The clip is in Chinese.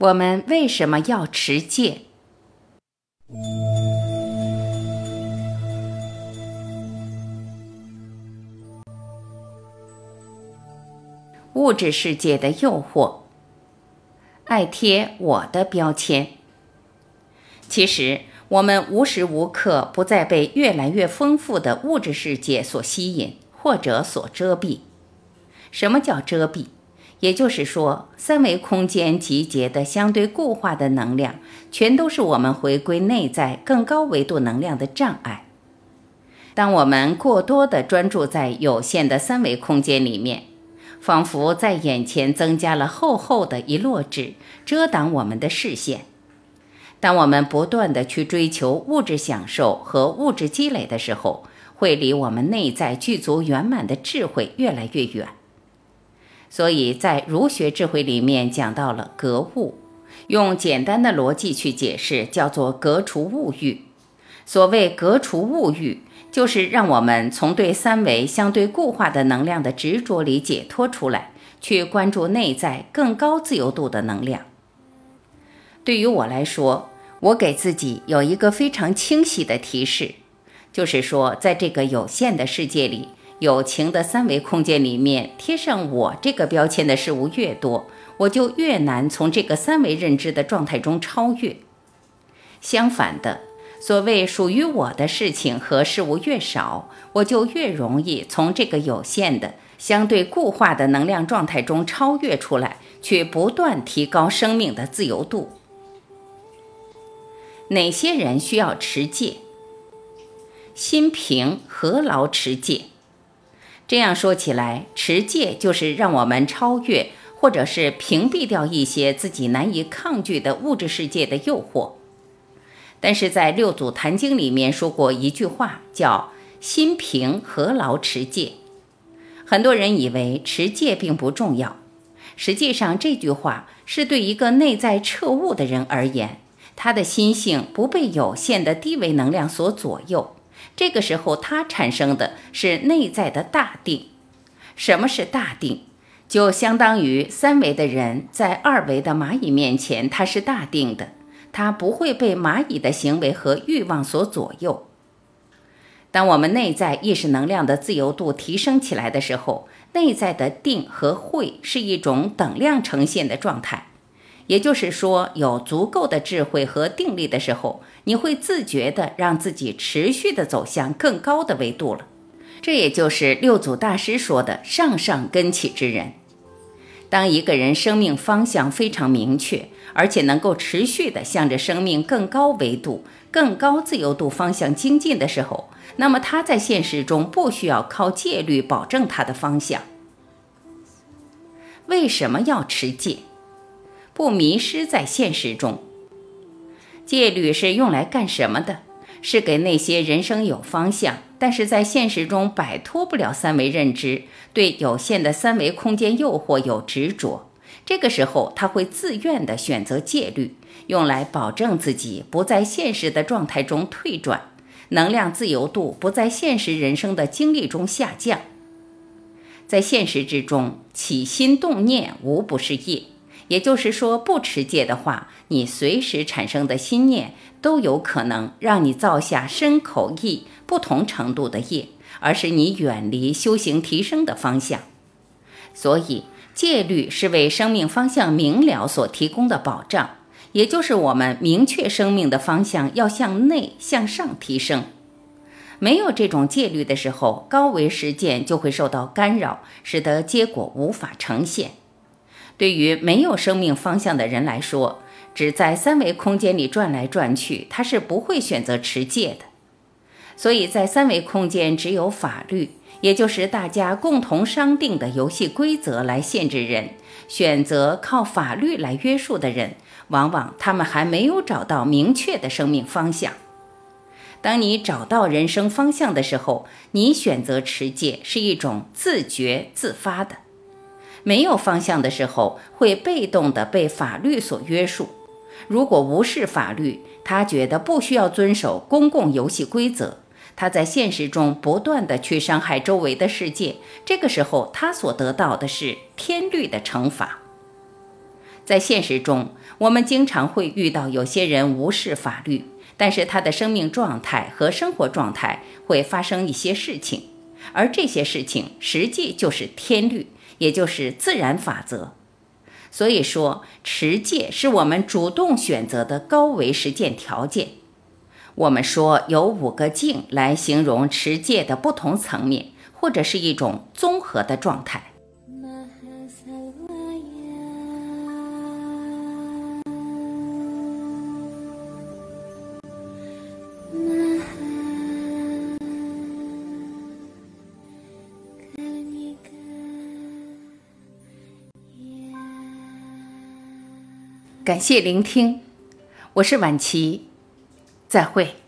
我们为什么要持戒？物质世界的诱惑，爱贴我的标签。其实，我们无时无刻不在被越来越丰富的物质世界所吸引，或者所遮蔽。什么叫遮蔽？也就是说，三维空间集结的相对固化的能量，全都是我们回归内在更高维度能量的障碍。当我们过多的专注在有限的三维空间里面，仿佛在眼前增加了厚厚的一摞纸，遮挡我们的视线。当我们不断的去追求物质享受和物质积累的时候，会离我们内在具足圆满的智慧越来越远。所以在儒学智慧里面讲到了格物，用简单的逻辑去解释，叫做格除物欲。所谓格除物欲，就是让我们从对三维相对固化的能量的执着里解脱出来，去关注内在更高自由度的能量。对于我来说，我给自己有一个非常清晰的提示，就是说，在这个有限的世界里。有情的三维空间里面贴上“我”这个标签的事物越多，我就越难从这个三维认知的状态中超越。相反的，所谓属于我的事情和事物越少，我就越容易从这个有限的、相对固化的能量状态中超越出来，去不断提高生命的自由度。哪些人需要持戒？心平何劳持戒？这样说起来，持戒就是让我们超越，或者是屏蔽掉一些自己难以抗拒的物质世界的诱惑。但是在《六祖坛经》里面说过一句话，叫“心平何劳持戒”。很多人以为持戒并不重要，实际上这句话是对一个内在彻悟的人而言，他的心性不被有限的低维能量所左右。这个时候，它产生的是内在的大定。什么是大定？就相当于三维的人在二维的蚂蚁面前，他是大定的，他不会被蚂蚁的行为和欲望所左右。当我们内在意识能量的自由度提升起来的时候，内在的定和慧是一种等量呈现的状态。也就是说，有足够的智慧和定力的时候，你会自觉地让自己持续地走向更高的维度了。这也就是六祖大师说的“上上根起之人”。当一个人生命方向非常明确，而且能够持续地向着生命更高维度、更高自由度方向精进的时候，那么他在现实中不需要靠戒律保证他的方向。为什么要持戒？不迷失在现实中，戒律是用来干什么的？是给那些人生有方向，但是在现实中摆脱不了三维认知，对有限的三维空间诱惑有执着。这个时候，他会自愿地选择戒律，用来保证自己不在现实的状态中退转，能量自由度不在现实人生的经历中下降。在现实之中，起心动念无不是业。也就是说，不持戒的话，你随时产生的心念都有可能让你造下身口意不同程度的业，而使你远离修行提升的方向。所以，戒律是为生命方向明了所提供的保障，也就是我们明确生命的方向要向内向上提升。没有这种戒律的时候，高维实践就会受到干扰，使得结果无法呈现。对于没有生命方向的人来说，只在三维空间里转来转去，他是不会选择持戒的。所以在三维空间，只有法律，也就是大家共同商定的游戏规则来限制人，选择靠法律来约束的人，往往他们还没有找到明确的生命方向。当你找到人生方向的时候，你选择持戒是一种自觉自发的；没有方向的时候，会被动的被法律所约束。如果无视法律，他觉得不需要遵守公共游戏规则，他在现实中不断的去伤害周围的世界。这个时候，他所得到的是天律的惩罚。在现实中，我们经常会遇到有些人无视法律。但是他的生命状态和生活状态会发生一些事情，而这些事情实际就是天律，也就是自然法则。所以说，持戒是我们主动选择的高维实践条件。我们说有五个境来形容持戒的不同层面，或者是一种综合的状态。感谢聆听，我是晚琪，再会。